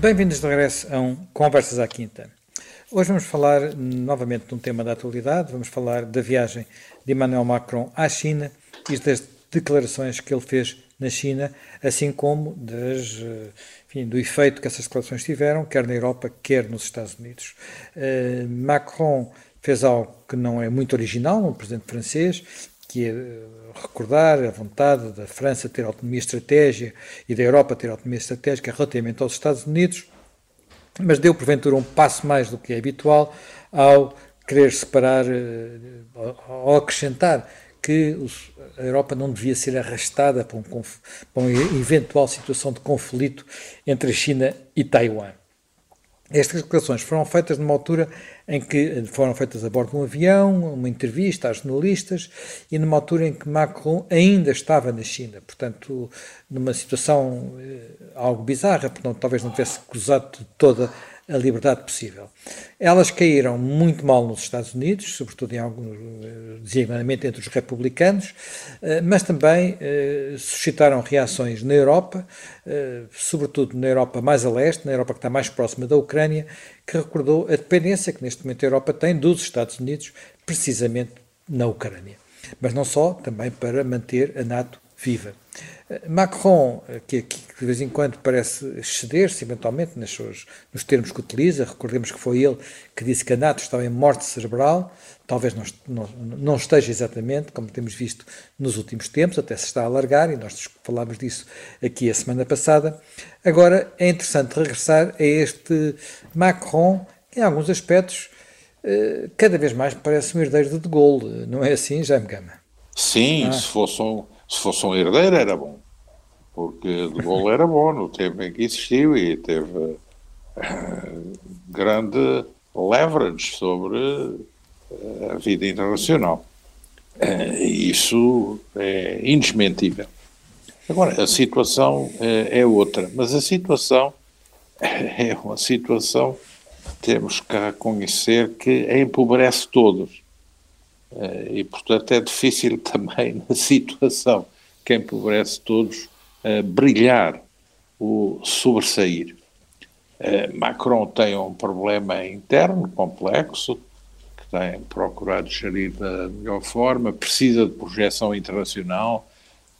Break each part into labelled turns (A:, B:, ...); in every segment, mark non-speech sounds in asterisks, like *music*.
A: Bem-vindos de regresso a um Conversas à Quinta. Hoje vamos falar novamente de um tema da atualidade, vamos falar da viagem de Emmanuel Macron à China e das declarações que ele fez na China, assim como das, enfim, do efeito que essas declarações tiveram, quer na Europa, quer nos Estados Unidos. Uh, Macron fez algo que não é muito original, um presidente francês, que é recordar a vontade da França ter autonomia estratégica e da Europa ter autonomia estratégica relativamente aos Estados Unidos, mas deu porventura um passo mais do que é habitual ao querer separar, eh, ao acrescentar que a Europa não devia ser arrastada para, um, para uma eventual situação de conflito entre a China e Taiwan. Estas declarações foram feitas numa altura em que foram feitas a bordo de um avião, uma entrevista a jornalistas e numa altura em que Macron ainda estava na China, portanto, numa situação eh, algo bizarra, portanto, talvez não tivesse cruzado toda a liberdade possível. Elas caíram muito mal nos Estados Unidos, sobretudo em alguns, eh, designadamente entre os republicanos, eh, mas também eh, suscitaram reações na Europa, sobretudo na Europa mais a leste, na Europa que está mais próxima da Ucrânia, que recordou a dependência que neste momento a Europa tem dos Estados Unidos, precisamente na Ucrânia. Mas não só, também para manter a NATO viva. Macron, que, que, de vez em quando parece exceder-se eventualmente nas suas, nos termos que utiliza, recordemos que foi ele que disse que a NATO estava em morte cerebral, talvez não, não, não, esteja exatamente, como temos visto nos últimos tempos, até se está a alargar, e nós falámos disso aqui a semana passada. Agora é interessante regressar a este Macron, que em alguns aspectos eh, cada vez mais parece um herdeiro de De Gaulle, não é assim, Jaime Gama?
B: Sim, ah. se fosse um se fosse um herdeiro era bom, porque De Gaulle era bom no tempo em que existiu e teve uh, grande leverage sobre uh, a vida internacional. Uh, isso é indesmentível. Agora, a situação é outra, mas a situação *laughs* é uma situação temos que reconhecer que empobrece todos. Eh, e, portanto, é difícil *laughs* também, na situação que empobrece todos, eh, brilhar, o sobressair. Eh, Macron tem um problema interno complexo, que tem procurado gerir da melhor forma, precisa de projeção internacional,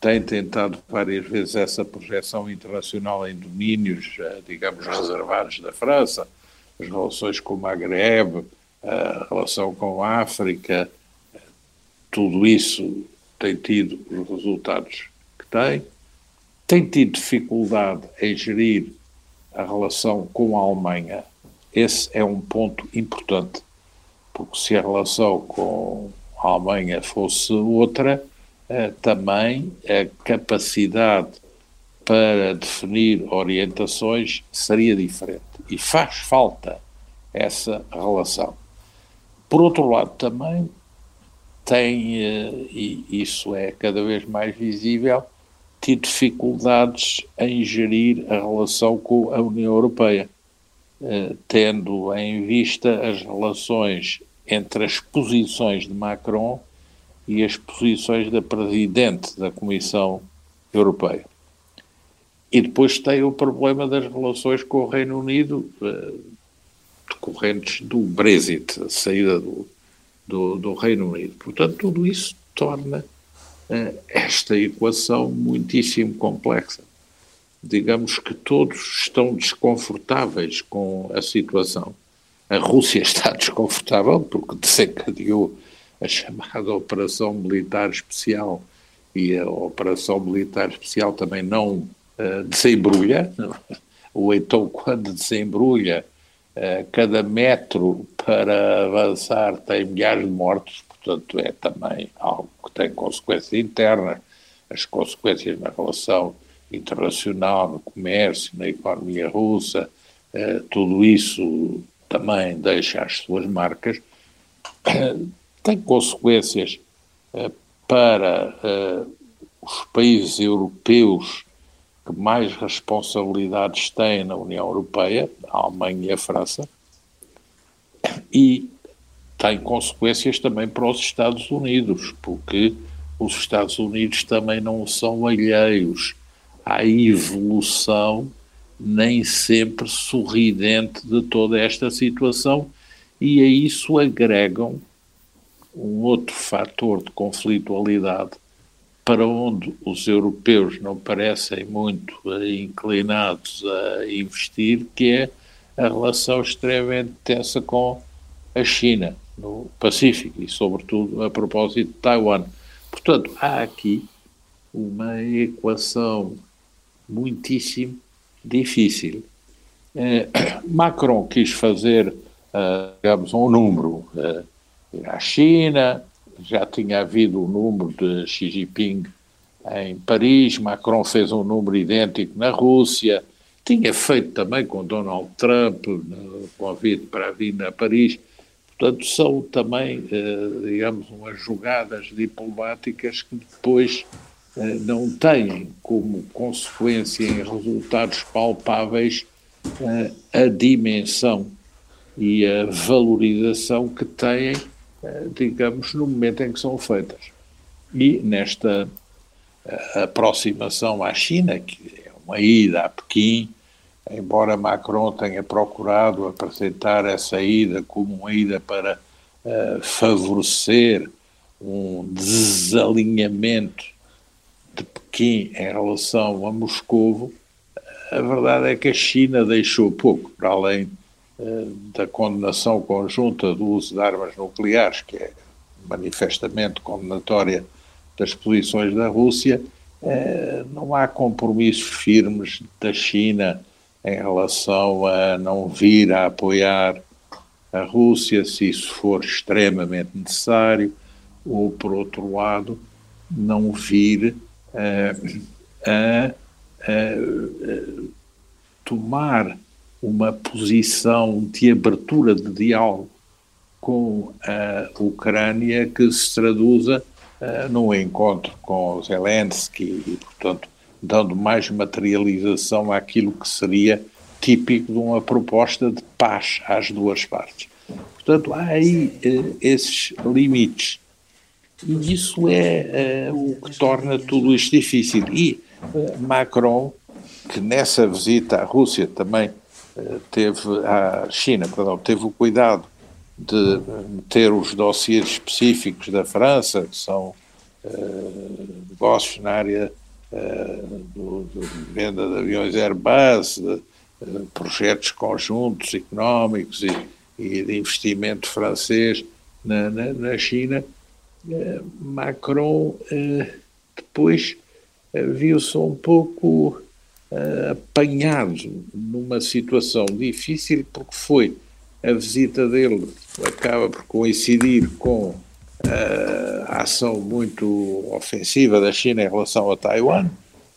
B: tem tentado várias vezes essa projeção internacional em domínios, digamos, reservados da França, as relações com o Maghreb, a relação com a África, tudo isso tem tido os resultados que tem, tem tido dificuldade em gerir a relação com a Alemanha. Esse é um ponto importante, porque se a relação com a Alemanha fosse outra, eh, também a capacidade para definir orientações seria diferente. E faz falta essa relação. Por outro lado, também tem, eh, e isso é cada vez mais visível, tido dificuldades em gerir a relação com a União Europeia, eh, tendo em vista as relações entre as posições de Macron e as posições da Presidente da Comissão Europeia. E depois tem o problema das relações com o Reino Unido, eh, decorrentes do Brexit, a saída do, do, do Reino Unido. Portanto, tudo isso torna uh, esta equação muitíssimo complexa. Digamos que todos estão desconfortáveis com a situação. A Rússia *laughs* está desconfortável porque desencadeou a chamada Operação Militar Especial e a Operação Militar Especial também não uh, desembrulha, ou então quando desembrulha cada metro para avançar tem milhares de mortos, portanto é também algo que tem consequências internas, as consequências na relação internacional, no comércio, na economia russa, eh, tudo isso também deixa as suas marcas, *coughs* tem consequências eh, para os países europeus que mais responsabilidades têm na União Europeia, a Alemanha e a França, e tem consequências também para os Estados Unidos, porque os Estados Unidos também não são alheios à evolução nem sempre sorridente de toda esta situação, e a isso agregam um outro fator de conflitualidade para onde os europeus não parecem muito inclinados a investir, que é a relação extremamente tensa com a China no Pacífico e, sobretudo, a propósito de Taiwan. Portanto, há aqui uma equação muitíssimo difícil. Eh, *coughs* Macron quis fazer, uh, digamos, um número uh, à China, já tinha havido o número de Xi Jinping em Paris, Macron fez um número idêntico na Rússia, tinha feito também com Donald Trump no convite para vir a Paris. Portanto, são também, eh, digamos, umas jogadas diplomáticas que depois eh, não têm como consequência em resultados palpáveis eh, a dimensão e a valorização que têm, digamos, no momento em que são feitas. E nesta aproximação à China, que é uma ida a Pequim, embora Macron tenha procurado apresentar essa ida como uma ida para uh, favorecer um desalinhamento de Pequim em relação a Moscovo, a verdade é que a China deixou pouco, para além da condenação conjunta do uso de armas nucleares, que é manifestamente condenatória das posições da Rússia, uh, não há compromissos firmes da China em relação a não vir a apoiar a Rússia se isso for extremamente necessário, ou, por outro lado, não vir uh, a, a, a tomar uma posição de abertura de diálogo com a Ucrânia que se traduza uh, num encontro com Zelensky e, portanto, dando mais materialização àquilo que seria típico de uma proposta de paz às duas partes. Portanto, há aí eh, esses limites. E isso é eh, o que torna tudo isto difícil. E Macron, que nessa visita à Rússia também teve, à China, perdão, teve o cuidado de ter os dossiês específicos da França, que são eh, negócios na área eh, do, do, venda de aviões Airbus, de, de projetos conjuntos económicos e, e, de investimento francês na, na, na China, Macron depois viu-se um pouco apanhado numa situação difícil porque foi a visita dele acaba por coincidir com a ação muito ofensiva da China em relação a Taiwan,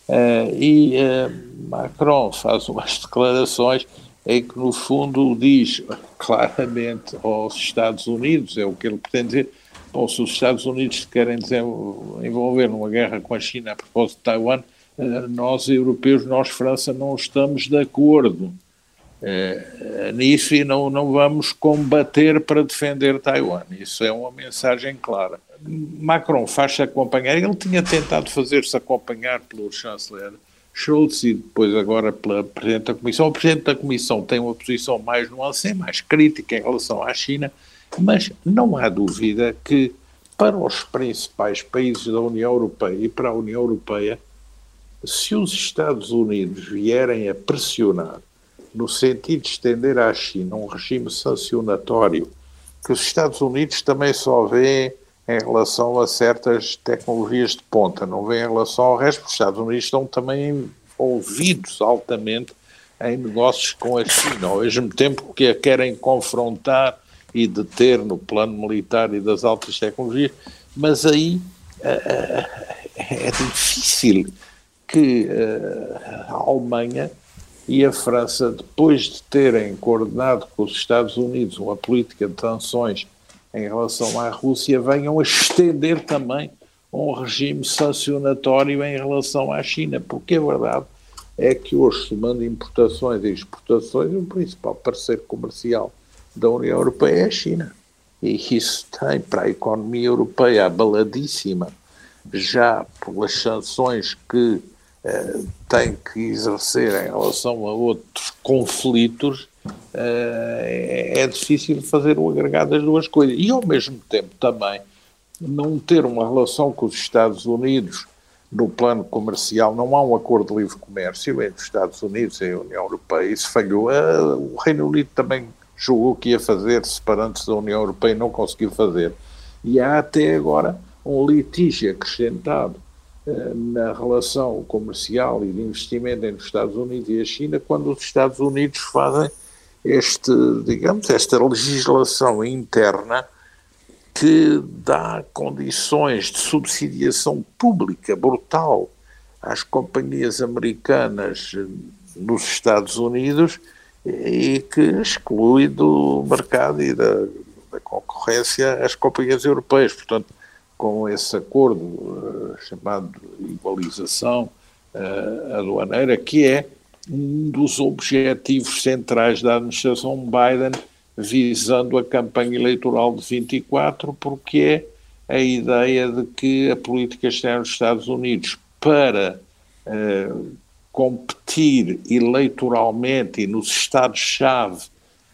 B: uh, e uh, Macron faz umas *laughs* declarações em que, no fundo, diz claramente aos Estados Unidos, é o que ele pretende dizer, bom, se os Estados Unidos querem envolver numa guerra com a China a propósito de Taiwan, uh, nós, europeus, nós, França, não estamos de acordo é, nisso e não, não vamos combater para defender Taiwan. Isso é uma mensagem clara. Macron faz-se acompanhar, ele tinha tentado fazer-se acompanhar pelo chanceler Schultz e depois agora pela Presidente da Comissão. O Presidente da Comissão tem uma posição mais nuancada, mais crítica em relação à China, mas não há dúvida que para os principais países da União Europeia e para a União Europeia, se os Estados Unidos vierem a pressionar no sentido de estender à China um regime sancionatório que os Estados Unidos também só vêem em relação a certas tecnologias de ponta, não vêem em relação ao resto, os Estados Unidos estão também envolvidos altamente em negócios com a China, ao mesmo tempo que a querem confrontar e deter no plano militar e das altas tecnologias, mas aí uh, é difícil que uh, a Alemanha e a França, depois de terem coordenado com os Estados Unidos uma política de sanções em relação à Rússia, venham a estender também um regime sancionatório em relação à China, porque a verdade é que hoje, somando importações e exportações, o principal parceiro comercial da União Europeia é a China. E isso tem para a economia europeia abaladíssima, já pelas sanções que uh, tem que exercer em relação a outros conflitos, uh, é, difícil fazer o agregado das duas coisas. E, ao mesmo tempo, também, não ter uma relação com os Estados Unidos no plano comercial, não há um acordo de livre comércio entre os Estados Unidos e a União Europeia. Isso falhou. O Reino Unido também julgou que ia fazer, separando-se da União Europeia, e não conseguiu fazer. E há até agora um litígio acrescentado eh, na relação comercial e de investimento entre os Estados Unidos e a China, quando os Estados Unidos fazem este, digamos, esta legislação interna que dá condições de subsidiação pública brutal às companhias americanas nos Estados Unidos e que exclui do mercado e da, da concorrência as companhias europeias. Portanto, com esse acordo uh, chamado igualização uh, aduaneira, que é um dos objetivos centrais da administração Biden visando a campanha eleitoral de 24, porque é a ideia de que a política externa dos Estados Unidos para uh, competir eleitoralmente e nos estados-chave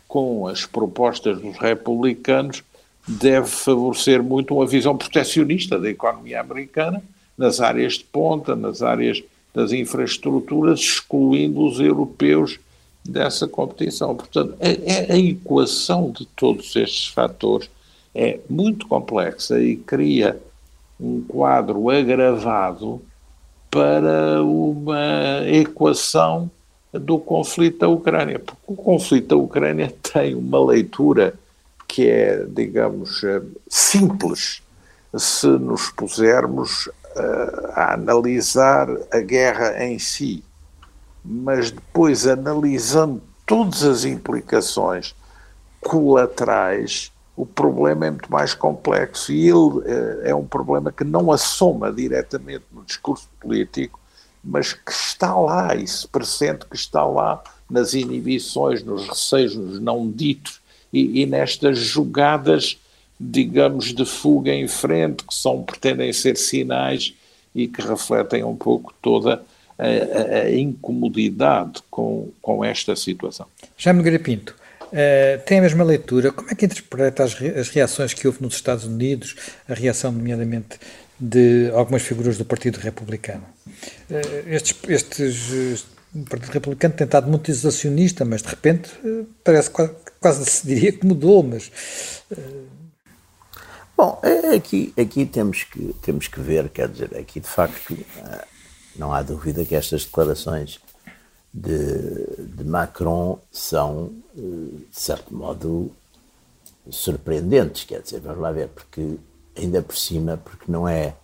B: com as propostas dos republicanos deve favorecer muito uma visão protecionista da economia americana nas áreas de ponta, nas áreas das infraestruturas, excluindo os europeus dessa competição. Portanto, a, a, equação de todos estes fatores é muito complexa e cria um quadro agravado para uma equação do conflito da Ucrânia. Porque o conflito da Ucrânia *laughs* tem uma leitura que é, digamos, simples se nos pusermos uh, a analisar a guerra em si mas depois analisando todas as implicações colaterais, o problema é muito mais complexo. E ele é, é um problema que não assoma diretamente no discurso político, mas que está lá e se pressente que está lá nas inibições, nos receios, nos não ditos e, e nestas jogadas, digamos, de fuga em frente, que são, pretendem ser sinais e que refletem um pouco toda a, a, incomodidade com, com esta situação.
A: Jaime Garapinto, uh, tem a mesma leitura. Como é que interpreta as, as reações que houve nos Estados Unidos, a reação, nomeadamente, de algumas figuras do Partido Republicano? Uh, estes, estes, o Partido Republicano tem estado muito mas de repente uh, parece quase, quase se diria que mudou, mas...
C: Bom, é, aqui, aqui temos, que, temos que ver, quer dizer, aqui de facto não há dúvida que estas declarações de, de Macron são, eh, de certo modo, surpreendentes. Quer dizer, vamos lá ver, porque ainda por cima, porque não é.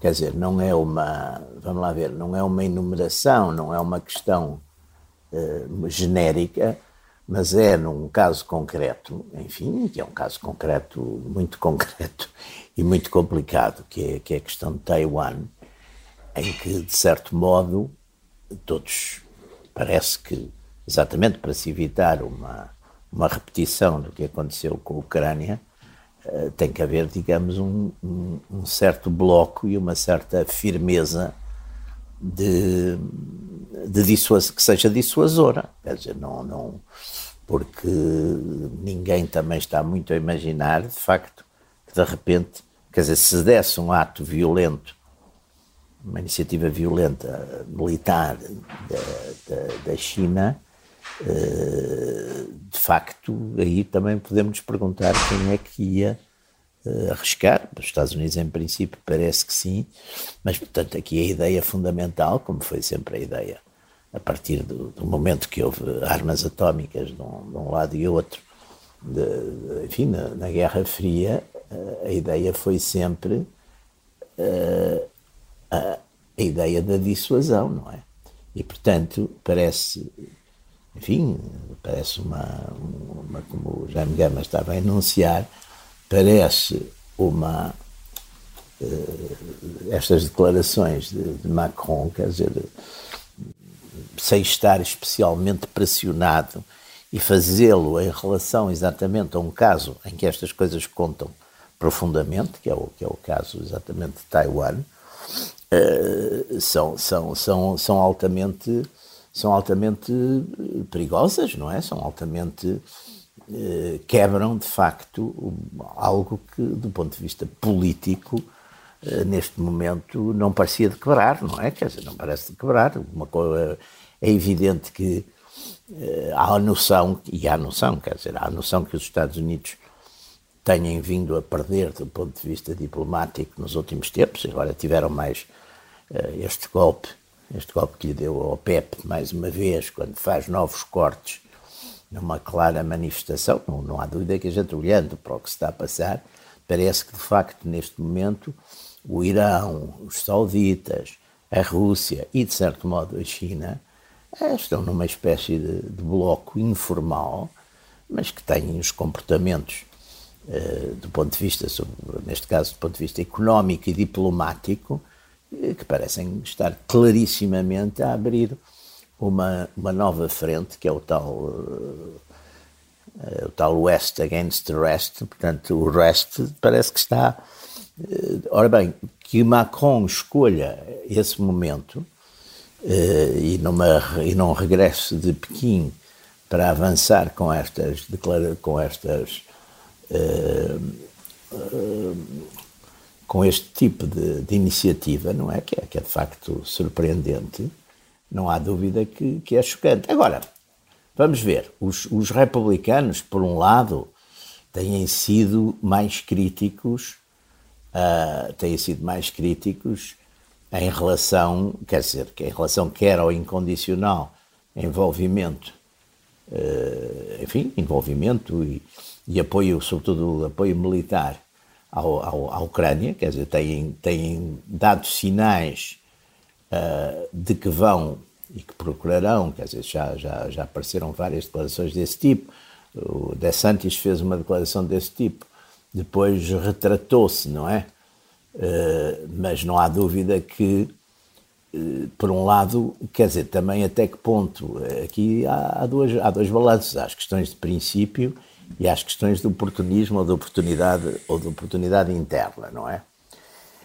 C: Quer dizer, não é uma. Vamos lá ver, não é uma enumeração, não é uma questão uh, genérica, mas é num caso concreto, enfim, que é um caso concreto, muito concreto *laughs* e muito complicado, que é, que é a questão de Taiwan em que, de certo modo, todos parece que, exatamente para se evitar uma, uma repetição do que aconteceu com a Ucrânia, uh, tem que haver, digamos, um, um, certo bloco e uma certa firmeza de, de dissuas, que seja dissuasora. Quer dizer, não, não, porque ninguém também está muito a imaginar, de facto, que de repente, quer dizer, se desse um ato violento uma iniciativa violenta militar da, da, da China, eh, de facto, aí também podemos nos perguntar quem é que ia eh, arriscar. Os Estados Unidos, em princípio, parece que sim, mas, portanto, aqui a ideia fundamental, como foi sempre a ideia, a partir do, do momento que houve armas atómicas de um, de um lado e outro, de, de, enfim, na, na, Guerra Fria, eh, a ideia foi sempre a, a ideia da dissuasão, não é? E, portanto, parece, enfim, parece uma, uma como o Jaime Gama estava a enunciar, parece uma. Uh, estas declarações de, de, Macron, quer dizer, sem estar especialmente pressionado e fazê-lo em relação exatamente a um caso em que estas coisas contam profundamente, que é o, que é o caso exatamente de Taiwan, uh, são, são, são, são altamente são altamente perigosas, não é? São altamente eh, quebram de facto algo que, do ponto de vista político, eh, neste momento não parecia de quebrar, não é? Quer dizer, não parece de quebrar. Uma coisa, é evidente que eh, há a noção, e há a noção, quer dizer, há a noção que os Estados Unidos têm vindo a perder do ponto de vista diplomático nos últimos tempos, agora tiveram mais este golpe este golpe que lhe deu ao PEP, mais uma vez, quando faz novos cortes, numa clara manifestação, não, não há dúvida que a gente olhando para o que se está a passar, parece que de facto neste momento o Irão, os sauditas, a Rússia e de certo modo a China eh, estão numa espécie de, de bloco informal, mas que têm os comportamentos eh, do ponto de vista, neste caso do ponto de vista económico e diplomático, que parecem estar clarissimamente a abrir uma, uma nova frente, que é o tal, uh, o tal West against the rest, portanto, o rest parece que está. Uh, ora bem, que Macron escolha esse momento e, numa, e num regresso de Pequim para avançar com estas, com estas com este tipo de, de, iniciativa, não é? Que, é? que é de facto surpreendente, não há dúvida que, que é chocante. Agora, vamos ver, os, os, republicanos, por um lado, têm sido mais críticos, uh, têm sido mais críticos em relação, quer dizer, em relação quer ao incondicional envolvimento, uh, enfim, envolvimento e, e apoio, sobretudo apoio militar ao, ao, à Ucrânia, quer dizer, têm, têm dado sinais uh, de que vão e que procurarão, quer dizer, já, já, já apareceram várias declarações desse tipo. O De Santis fez uma declaração desse tipo, depois retratou-se, não é? Uh, mas não há dúvida que, uh, por um lado, quer dizer, também até que ponto, aqui há, há, duas, há dois balanços, há as questões de princípio e às questões de oportunismo ou de oportunidade ou de oportunidade interna, não é?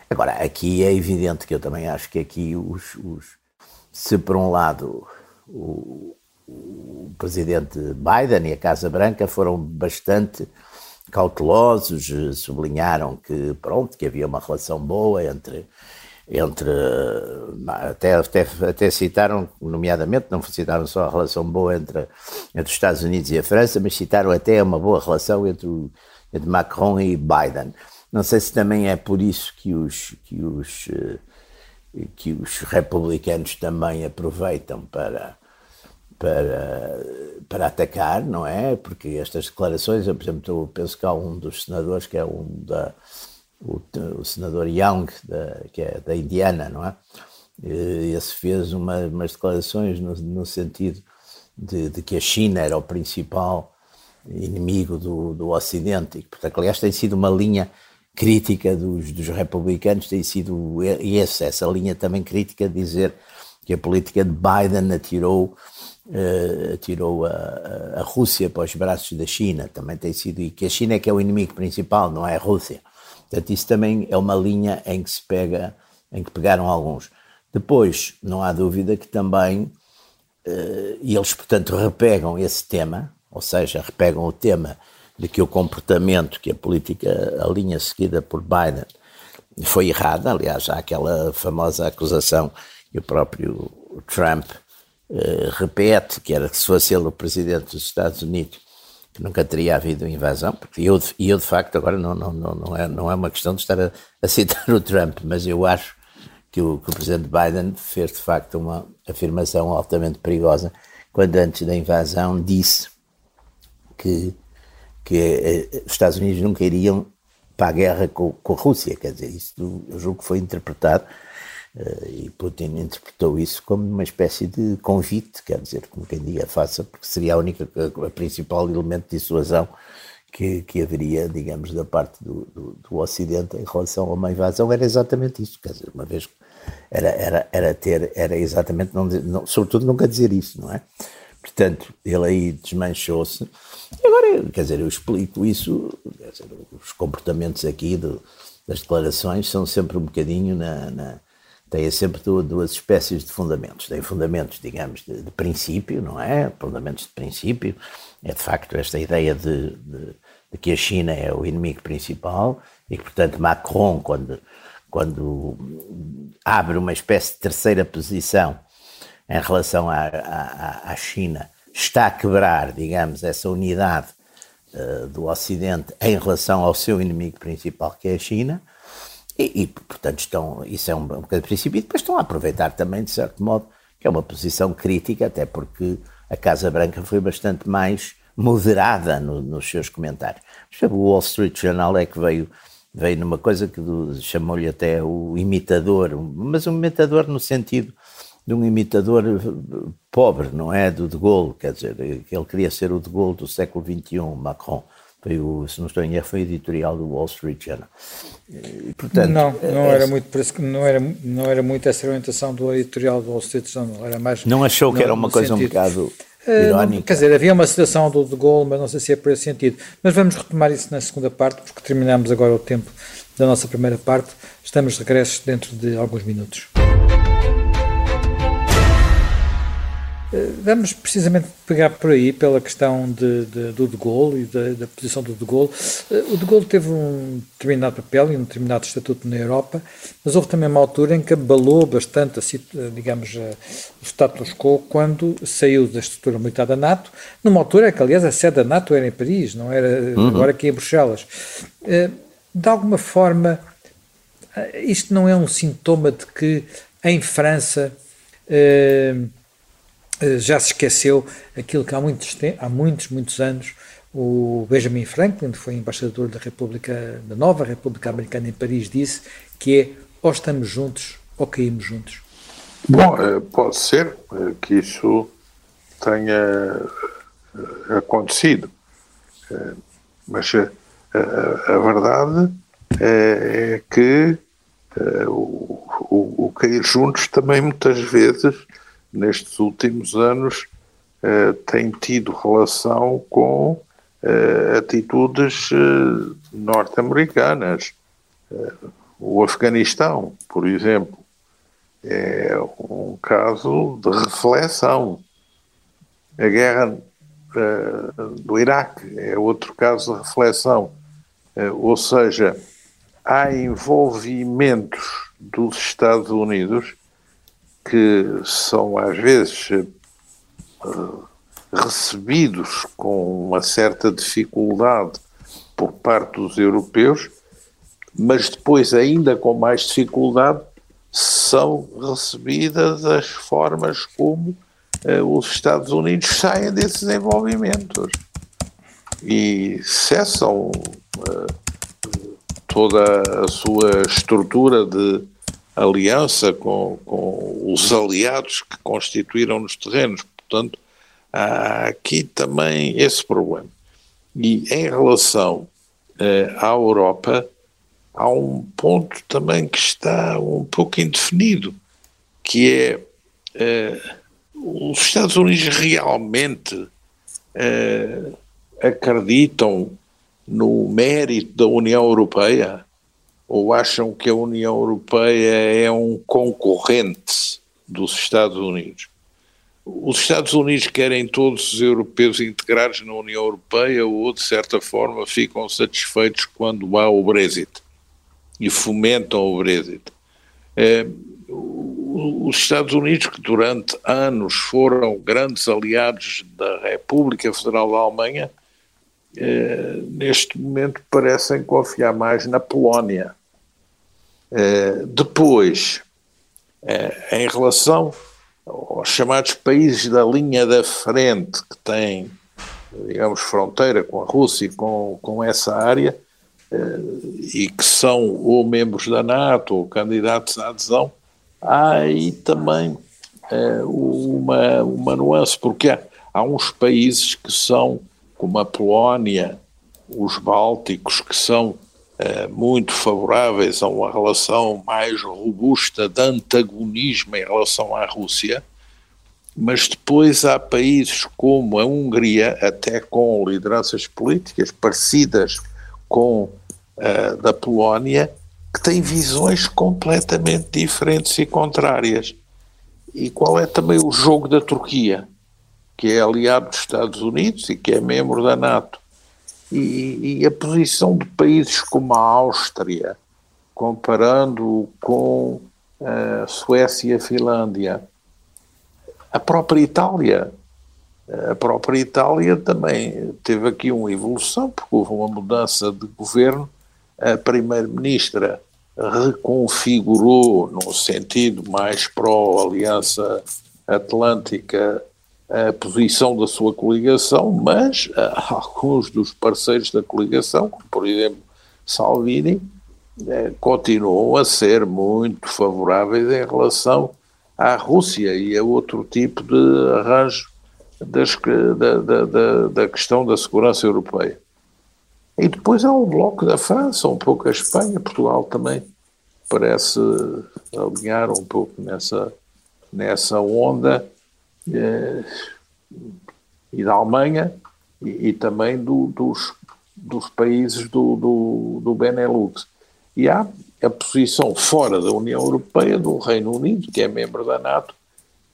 C: Agora, aqui é evidente que eu também acho que aqui os, os se por um lado o, o presidente Biden e a Casa Branca foram bastante cautelosos, sublinharam que pronto que havia uma relação boa entre entre até, até, até citaram, nomeadamente, não citaram só a relação boa entre, entre os Estados Unidos e a França, mas citaram até uma boa relação entre, entre Macron e Biden. Não sei se também é por isso que os, que os, eh, que os republicanos também aproveitam para, para, para atacar, não é? Porque estas declarações, eu, por exemplo, eu penso que há um dos senadores que é um da o, o senador Young, da, que é da Indiana, não é? Esse fez uma, umas declarações no, no sentido de, de, que a China era o principal inimigo do, do Ocidente. E, portanto, aliás, tem sido uma linha crítica dos, dos republicanos, tem sido esse, essa linha também crítica de dizer que a política de Biden atirou, uh, atirou a, a, Rússia para os braços da China. Também tem sido, e que a China é que é o inimigo principal, não é a Rússia. Portanto, isso também é uma linha em que se pega, em que pegaram alguns. Depois, não há dúvida que também, uh, e eles, portanto, repegam esse tema, ou seja, repegam o tema de que o comportamento, que a política, a linha seguida por Biden foi errada. Aliás, há aquela famosa acusação que o próprio Trump uh, repete, que era que se fosse ele o presidente dos Estados Unidos, nunca teria havido invasão, porque eu, eu de facto agora não, não, não, não, é, não é uma questão de estar a, a citar *laughs* o Trump, mas eu acho que o, que o presidente Biden fez de facto uma afirmação altamente perigosa quando antes da invasão disse que, que eh, os Estados Unidos nunca iriam para a guerra com, com a Rússia, quer dizer, isso eu julgo que foi interpretado e Putin interpretou isso como uma espécie de convite, quer dizer, como quem diga, faça, porque seria a única, a, principal elemento de dissuasão que, que haveria, digamos, da parte do, do, do, Ocidente em relação a uma invasão, era exatamente isso, quer dizer, uma vez era, era, era ter, era exatamente, não, não, sobretudo nunca dizer isso, não é? Portanto, ele aí desmanchou-se. Agora, quer dizer, eu explico isso, dizer, os comportamentos aqui do, das declarações são sempre um bocadinho na, na têm sempre duas espécies de fundamentos. Tem fundamentos, digamos, de, de, princípio, não é? Fundamentos de princípio. É de facto esta ideia de, de, de, que a China é o inimigo principal e que, portanto, Macron, quando, quando abre uma espécie de terceira posição em relação à, à, à China, está a quebrar, digamos, essa unidade uh, do Ocidente em relação ao seu inimigo principal, que é a China. E, e, portanto, estão, isso é um, um bocadinho de princípio. E depois estão a aproveitar também, de certo modo, que é uma posição crítica, até porque a Casa Branca foi bastante mais moderada no, nos seus comentários. O Wall Street Journal é que veio, veio numa coisa que chamou-lhe até o imitador, mas um imitador no sentido de um imitador pobre, não é? Do De Gaulle, quer dizer, ele queria ser o De Gaulle do século XXI, Macron. Foi o, se não estou em erro, foi editorial do Wall Street Journal.
A: Portanto, não, não é, era muito, não era, não era muito essa orientação do editorial do Wall Street Journal, era mais...
C: Não achou que era uma coisa sentido. um bocado irónica?
A: Uh, quer dizer, havia uma citação do De Gaulle, mas não sei se é por esse sentido. Mas vamos retomar isso na segunda parte, porque terminamos agora o tempo da nossa primeira parte. Estamos de regresso dentro de alguns minutos. Vamos precisamente pegar por aí, pela questão de, de, do De Gaulle e da, da, posição do De Gaulle. Eh, o De Gaulle teve um determinado papel e um determinado estatuto na Europa, mas houve também uma altura em que abalou bastante, a, digamos, a, o status quo quando saiu da estrutura militar da NATO, numa altura que, aliás, a sede da NATO era em Paris, não era uhum. agora aqui em Bruxelas. Eh, de alguma forma, isto não é um sintoma de que em França eh, já se esqueceu aquilo que há muitos, há muitos, muitos anos o Benjamin Franklin, que foi embaixador da República, da nova República Americana em Paris, disse que é ou estamos juntos ou caímos juntos.
B: Bom, eh, pode ser eh, que isso tenha acontecido, mas a, a verdade é, é que o, o, o cair juntos também muitas vezes nestes últimos anos uh, tem tido relação com uh, atitudes uh, norte-americanas. o Afeganistão, por exemplo, é um caso de reflexão. A guerra do Iraque é outro caso de reflexão. ou seja, há envolvimentos dos Estados Unidos que são às vezes eh, recebidos com uma certa dificuldade por parte dos europeus, mas depois, ainda com mais dificuldade, são recebidas as formas como uh, os Estados Unidos saem desses envolvimentos e cessam uh, toda a sua estrutura de aliança com, com os aliados que constituíram nos terrenos. Portanto, há aqui também esse problema. E em relação eh, à Europa, há um ponto também que está um pouco indefinido, que é eh, os Estados Unidos realmente eh, acreditam no mérito da União Europeia? Ou acham que a União Europeia é um concorrente dos Estados Unidos? Os Estados Unidos querem todos os europeus integrados na União Europeia ou, de certa forma, ficam satisfeitos quando há o Brexit e fomentam o Brexit. É, os Estados Unidos, que durante anos foram grandes aliados da República Federal da Alemanha, eh, neste momento parecem confiar mais na Polónia. Eh, depois, eh, em relação aos chamados países da linha da frente, que têm, digamos, fronteira com a Rússia e com, com essa área, e que são ou membros da NATO ou candidatos à adesão, há aí também uma, uma nuance, porque há, há uns países que são como a Polónia, os Bálticos, que são eh, muito favoráveis a uma relação mais robusta de antagonismo em relação à Rússia, mas depois há países como a Hungria, até com lideranças políticas parecidas com a uh, da Polónia, que tem visões completamente diferentes e contrárias. E qual é também o jogo da Turquia, que é aliado dos Estados Unidos e que é membro da NATO? E, e a posição de países como a Áustria, comparando com a Suécia e a Finlândia, a própria Itália. A própria Itália também teve aqui uma evolução, porque houve uma mudança de governo. A primeira-ministra reconfigurou, num sentido mais pró-aliança atlântica, a posição da sua coligação, mas alguns dos parceiros da coligação, como por exemplo Salvini, eh, continuam a ser muito favoráveis em relação à Rússia e a outro tipo de arranjo das, da, da, da, da questão da segurança europeia. E depois há o bloco da França, um pouco a Espanha, Portugal também parece alinhar um pouco nessa, nessa onda, e da Alemanha e, e também do, dos, dos países do, do, do Benelux. E há a posição fora da União Europeia do Reino Unido, que é membro da NATO,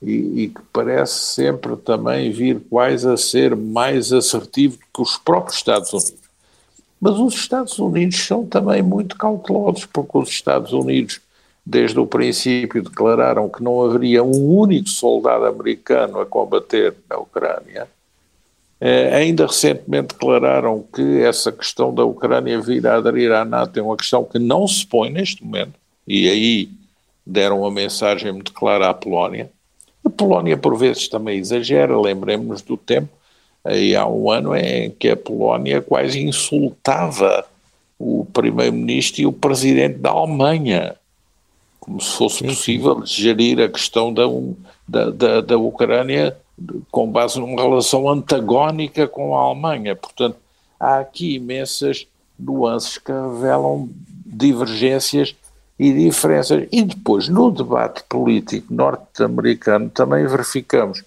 B: e, e, que parece sempre também vir quase a ser mais assertivo que os próprios Estados Unidos. Mas os Estados Unidos são também muito cautelosos, porque os Estados Unidos, desde o princípio, declararam que não haveria um único soldado americano a combater na Ucrânia. Eh, ainda recentemente declararam que essa questão da Ucrânia vir a aderir à NATO é uma questão que não se põe neste momento, e aí deram uma mensagem muito clara à Polónia. A Polónia, por vezes, também exagera, lembremos-nos do tempo aí há um ano em que a Polónia quase insultava o primeiro-ministro e o presidente da Alemanha, como se fosse possível gerir a questão da, da, da, da Ucrânia com base numa relação antagónica com a Alemanha. Portanto, há aqui imensas nuances que revelam divergências e diferenças. E depois, no debate político norte-americano, também verificamos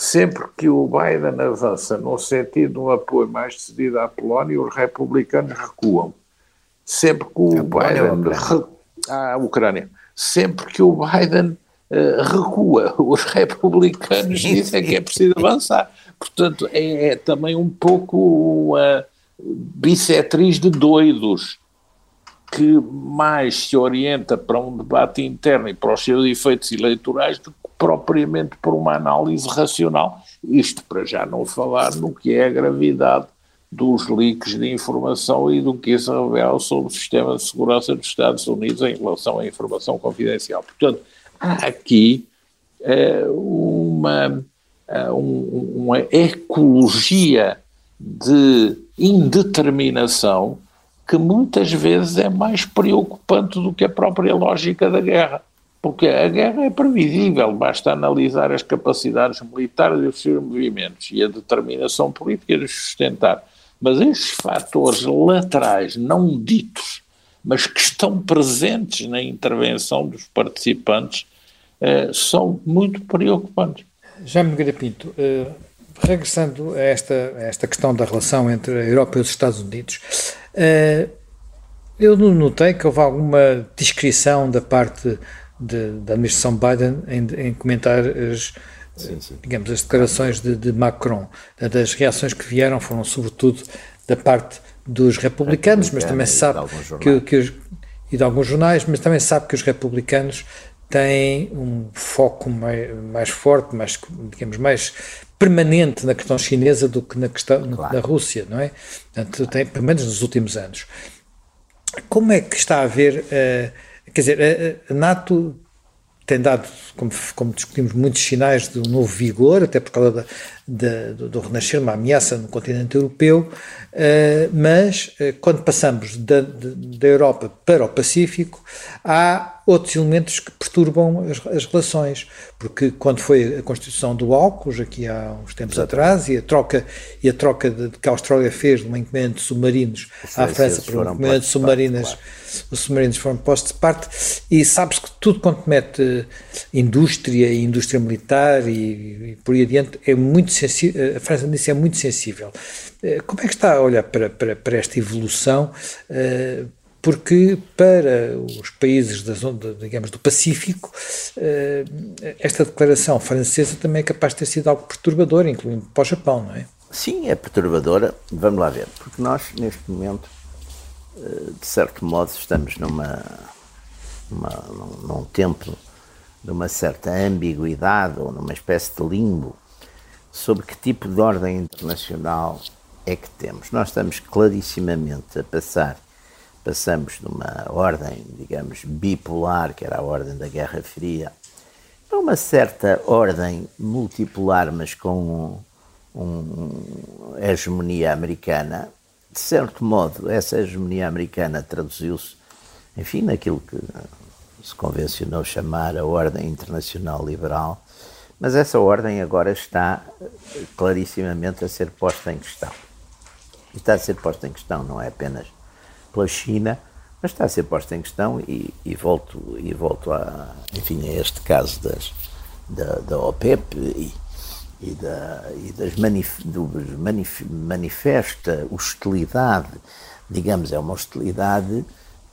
B: Sempre que o Biden avança no sentido de um apoio mais decidido à Polónia, os republicanos recuam. Sempre que o Biden. À Ucrânia. Sempre que o Biden uh, recua, *laughs* os republicanos dizem que é preciso avançar. Portanto, é, é também um pouco uma bissetriz de doidos que mais se orienta para um debate interno e para os seus efeitos eleitorais do que propriamente por uma análise racional. Isto para já não falar no que é a gravidade dos leaks de informação e do que isso revela sobre o sistema de segurança dos Estados Unidos em relação à informação confidencial. Portanto, há aqui é, uma, é, um, uma ecologia de indeterminação que muitas vezes é mais preocupante do que a própria lógica da guerra. Porque a guerra é previsível, basta analisar as capacidades militares e os seus movimentos e a determinação política de sustentar. Mas estes fatores laterais, não ditos, mas que estão presentes na intervenção dos participantes, eh, são muito preocupantes.
A: Jaime Nogueira Pinto, eh, regressando a esta, a esta questão da relação entre a Europa e os Estados Unidos, eh, eu notei que houve alguma descrição da parte de, da administração Biden em, em comentar as, sim, sim. digamos, as declarações de, de, Macron. Das reações que vieram foram sobretudo da parte dos republicanos, mas também se sabe que, que os, e de alguns jornais, mas também sabe que os republicanos têm um foco mais, mais forte, mais, digamos, mais permanente na questão chinesa do que na questão claro. da Rússia, não é? Portanto, tem, pelo menos nos últimos anos. Como é que está a ver uh, Quer dizer, a, NATO tem dado, como, como, discutimos, muitos sinais de um novo vigor, até por causa da, da, do, do, renascer, uma ameaça no continente europeu, uh, mas uh, quando passamos da, da Europa para o Pacífico, há outros elementos que perturbam as, as, relações, porque quando foi a constituição do AUKUS, aqui há uns tempos atrás, e a troca, e a troca de, de, que a Austrália fez de uma encomenda de submarinos à França por uma encomenda de submarinas, claro. os submarinos foram postos de parte, e sabe-se que tudo quanto mete indústria e indústria militar e, e por aí adiante é muito sensível, a França nisso é muito sensível. Eh, como é que está a olhar para, para, para esta evolução? Uh, porque para os países da zona, digamos, do Pacífico, eh, esta declaração francesa também é capaz de ter sido algo perturbador, incluindo para o Japão, não é?
C: Sim, é perturbadora. Vamos lá ver, porque nós, neste momento, eh, de certo modo, estamos numa, numa num, num tempo de uma certa ambiguidade ou numa espécie de limbo sobre que tipo de ordem internacional é que temos. Nós estamos clarissimamente a passar, passamos de uma ordem, digamos, bipolar, que era a ordem da Guerra Fria, para uma certa ordem multipolar, mas com um, um, hegemonia americana. De certo modo, essa hegemonia americana traduziu-se, enfim, naquilo que se convencionou chamar a ordem internacional liberal, mas essa ordem agora está clarissimamente a ser posta em questão. Está a ser posta em questão não é apenas pela China, mas está a ser posta em questão e, e volto e volto a, enfim, a este caso das, da, da OPEP e, e, da, e das manif, manif, manifesta hostilidade, digamos, é uma hostilidade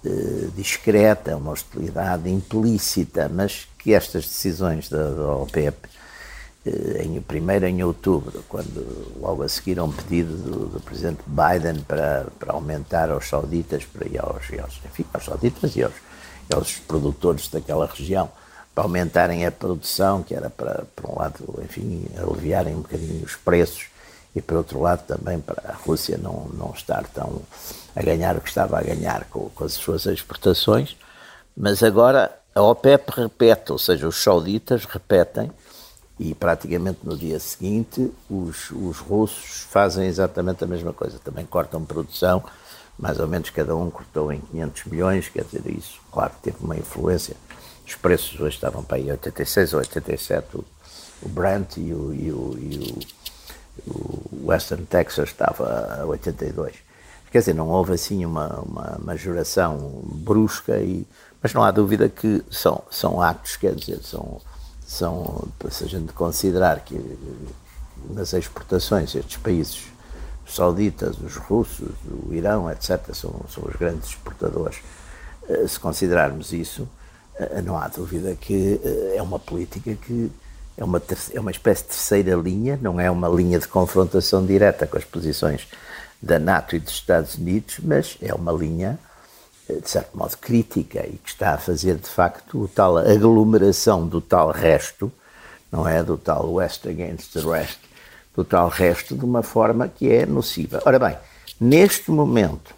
C: eh, discreta, uma hostilidade implícita, mas que estas decisões da, da OPEP eh, em, primeiro em outubro, quando logo a seguir a um pedido do, do presidente Biden para, para aumentar aos sauditas para, e aos, e aos, enfim, aos sauditas e aos, e aos produtores daquela região para aumentarem a produção, que era para, por um lado, enfim, aliviarem um bocadinho os preços e, por outro lado, também para a Rússia não, não estar tão a ganhar o que estava a ganhar com, com as suas exportações. Mas agora a OPEP repete, ou seja, os sauditas repetem e praticamente no dia seguinte os, os russos fazem exatamente a mesma coisa, também cortam produção, mais ou menos cada um cortou em 500 milhões, quer dizer, isso, claro, teve uma influência. Os preços hoje estavam para aí 86 ou 87, o, o Brent e o, e o, e o, o Western Texas estava a 82. Quer dizer, não houve assim uma, uma majoração brusca, e, mas não há dúvida que são, são atos, quer dizer, são são, se a gente considerar que nas exportações estes países, os sauditas, os russos, o Irão, etc., são, são os grandes exportadores, eh, se considerarmos isso, eh, não há dúvida que eh, é uma política que é uma, é uma espécie de terceira linha, não é uma linha de confrontação direta com as posições da NATO e dos Estados Unidos, mas é uma linha de certo modo, crítica e que está a fazer, de facto, o tal aglomeração do tal resto, não é? Do tal West against the rest, do tal resto, de uma forma que é nociva. Ora bem, neste momento,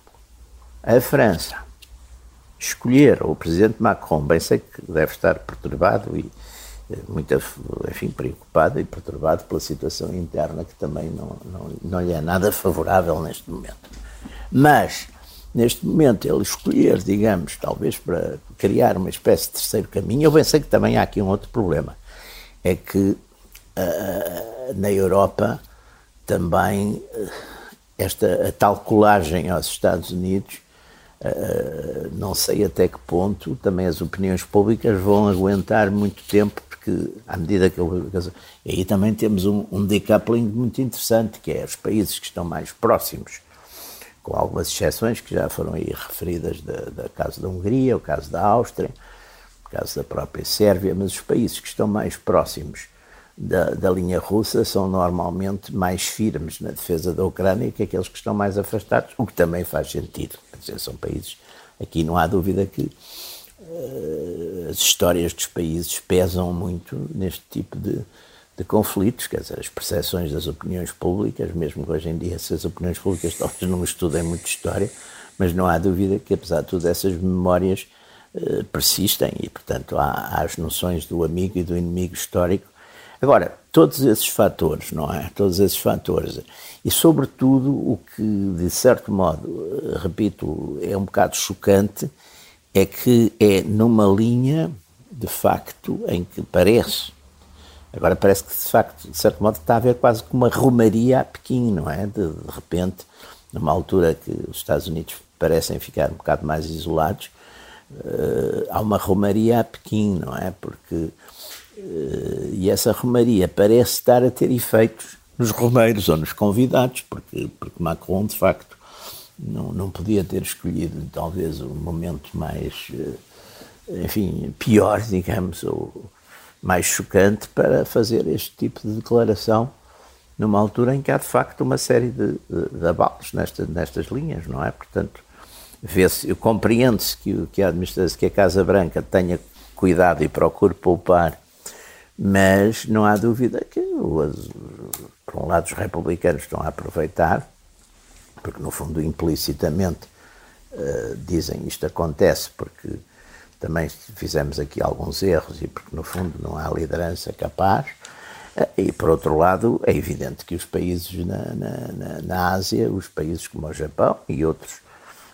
C: a França escolher o presidente Macron, bem sei que deve estar perturbado e eh, muito, enfim, preocupado e perturbado pela situação interna que também não, não, não lhe é nada favorável neste momento. Mas neste momento ele escolher, digamos, talvez para criar uma espécie de terceiro caminho, eu pensei que também há aqui um outro problema, é que uh, na Europa também uh, esta tal colagem aos Estados Unidos, uh, não sei até que ponto também as opiniões públicas vão aguentar muito tempo, porque à medida que eu, e aí também temos um, um decoupling muito interessante, que é os países que estão mais próximos com algumas exceções que já foram aí referidas da, da caso da Hungria, o caso da Áustria, o caso da própria Sérvia, mas os países que estão mais próximos da, da linha russa são normalmente mais firmes na defesa da Ucrânia que aqueles que estão mais afastados, o que também faz sentido. Quer dizer, são países, aqui não há dúvida que as histórias dos países pesam muito neste tipo de, de conflitos, quer dizer, as percepções das opiniões públicas, mesmo que hoje em dia se as opiniões públicas talvez não estudem muito história, mas não há dúvida que, apesar de tudo, essas memórias eh, persistem e, portanto, há, há, as noções do amigo e do inimigo histórico. Agora, todos esses fatores, não é? Todos esses fatores, e sobretudo o que, de certo modo, eh, repito, é um bocado chocante, é que é numa linha, de facto, em que parece Agora parece que, de facto, de certo modo, está a haver quase como uma romaria a Pequim, não é? De, de repente, numa altura que os Estados Unidos parecem ficar um bocado mais isolados, uh, há uma romaria a Pequim, não é? Porque, uh, e essa romaria parece estar a ter efeitos nos romeiros ou nos convidados, porque, porque Macron, de facto, não, não podia ter escolhido talvez um momento mais, eh, enfim, pior, *laughs* digamos, ou mais chocante para fazer este tipo de declaração numa altura em que há de facto uma série de, de, de abalos nesta, nestas linhas, não é? Portanto, vê-se, compreende-se que, que, a administração, que a Casa Branca tenha cuidado e procure poupar, mas não há dúvida que, por um lado, os republicanos estão a aproveitar porque no fundo implicitamente uh, dizem isto acontece porque também fizemos aqui alguns erros e porque no fundo não há liderança capaz. Uh, e por outro lado, é evidente que os países na, na, na Ásia, os países como o Japão e outros,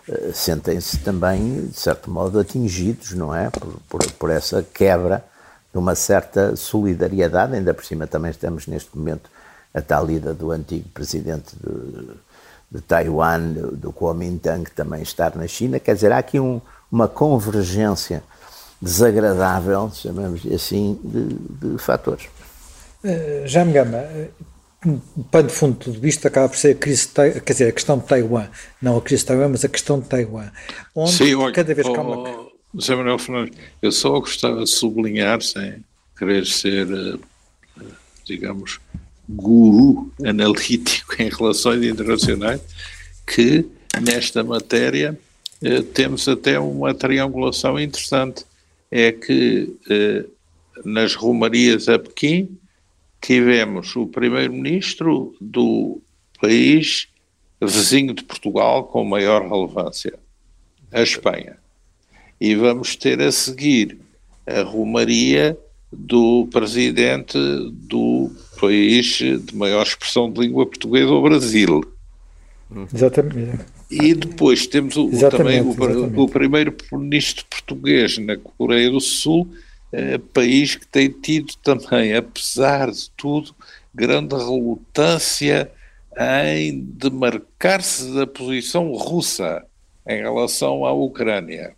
C: uh, sentem-se também, de certo modo, atingidos, não é? Por, por, por essa quebra de uma certa solidariedade, ainda por cima também estamos neste momento a tal ida do antigo presidente de, de Taiwan, do Kuomintang também estar na China. Quer dizer, há aqui um, uma convergência desagradável, chamamos assim, de, de fatores.
A: Uh, já me gama, uh, pano de fundo de tudo isto acaba por ser a crise, quer dizer, a questão de Taiwan, não a crise de Taiwan, mas a questão de Taiwan, onde
B: Sim, olha,
A: cada vez
B: que há uma... José Manuel Fernandes, eu só gostava de sublinhar, sem querer ser, eh, digamos, guru analítico em relações internacionais, que nesta matéria eh, temos até uma triangulação interessante. É que eh, nas rumarias a Pequim tivemos o primeiro-ministro do país vizinho de Portugal com maior relevância, a Espanha. E vamos ter a seguir a rumaria do presidente do país de maior expressão de língua portuguesa, o Brasil.
A: Exatamente.
B: E depois temos o, também o, o primeiro-ministro português na Coreia do Sul, eh, país que tem tido também, apesar de tudo, grande relutância em demarcar-se da posição russa em relação à Ucrânia.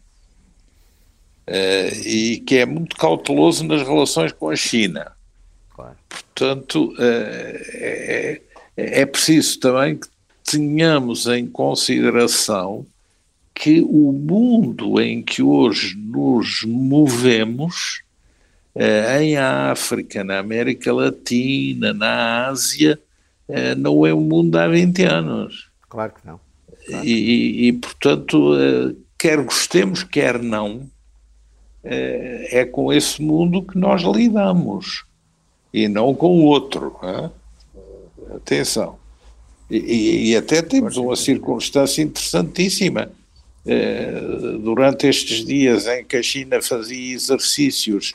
B: Uh, e que é muito cauteloso nas relações com a China. Portanto, uh, é, é preciso também que tenhamos em consideração que o mundo em que hoje nos movemos, uh, em África, na América Latina, na Ásia, não é o mundo há 20 anos.
C: Claro que não.
B: Claro. E, e, portanto, quer gostemos, quer não, é, é com esse mundo que nós lidamos e não com o outro. Hein? Atenção. E, e, até temos uma circunstância interessantíssima. É, durante estes dias em que a China fazia exercícios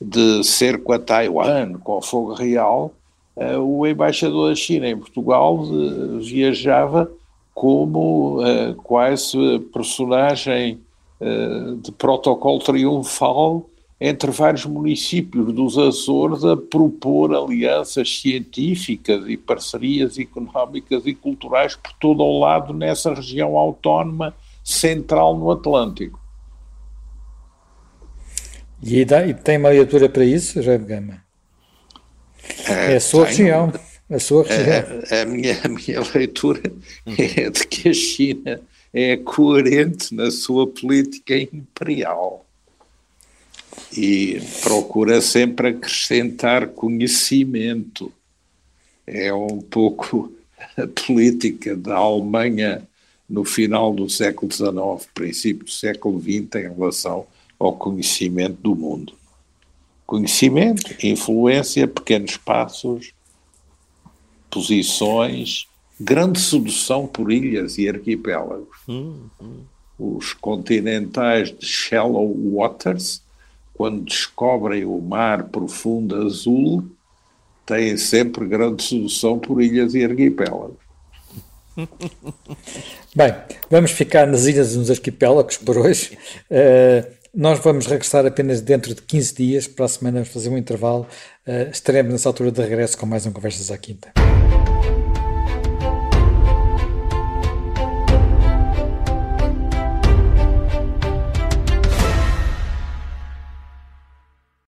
B: de cerco a Taiwan com fogo real, é, o embaixador da China em Portugal é, viajava como quase personagem eh, de protocolo triunfal entre vários municípios dos Açores a propor alianças científicas e parcerias económicas e culturais por todo o lado nessa região autónoma central no Atlântico.
A: E, e tem uma leitura para isso, Jaime Gama? É, é a sua tenho, região. A sua região.
B: A, a, minha, a minha leitura é de que a China é coerente na sua política imperial e procura sempre acrescentar conhecimento. É um pouco *laughs* a política da Alemanha no final do século XIX, princípio do século XX, em relação ao conhecimento do mundo. Conhecimento, influência, pequenos passos, posições, grande sedução por ilhas e arquipélagos. Hum, hum. Os continentais de shallow waters, quando descobrem o mar profundo azul, têm sempre grande sedução por ilhas e arquipélagos. *laughs*
A: Bem, vamos ficar nas ilhas e nos arquipélagos por hoje. Uh, nós vamos regressar apenas dentro de 15 dias. Para a semana vamos fazer um intervalo. Uh, estaremos nessa altura de regresso com mais um Conversas à Quinta.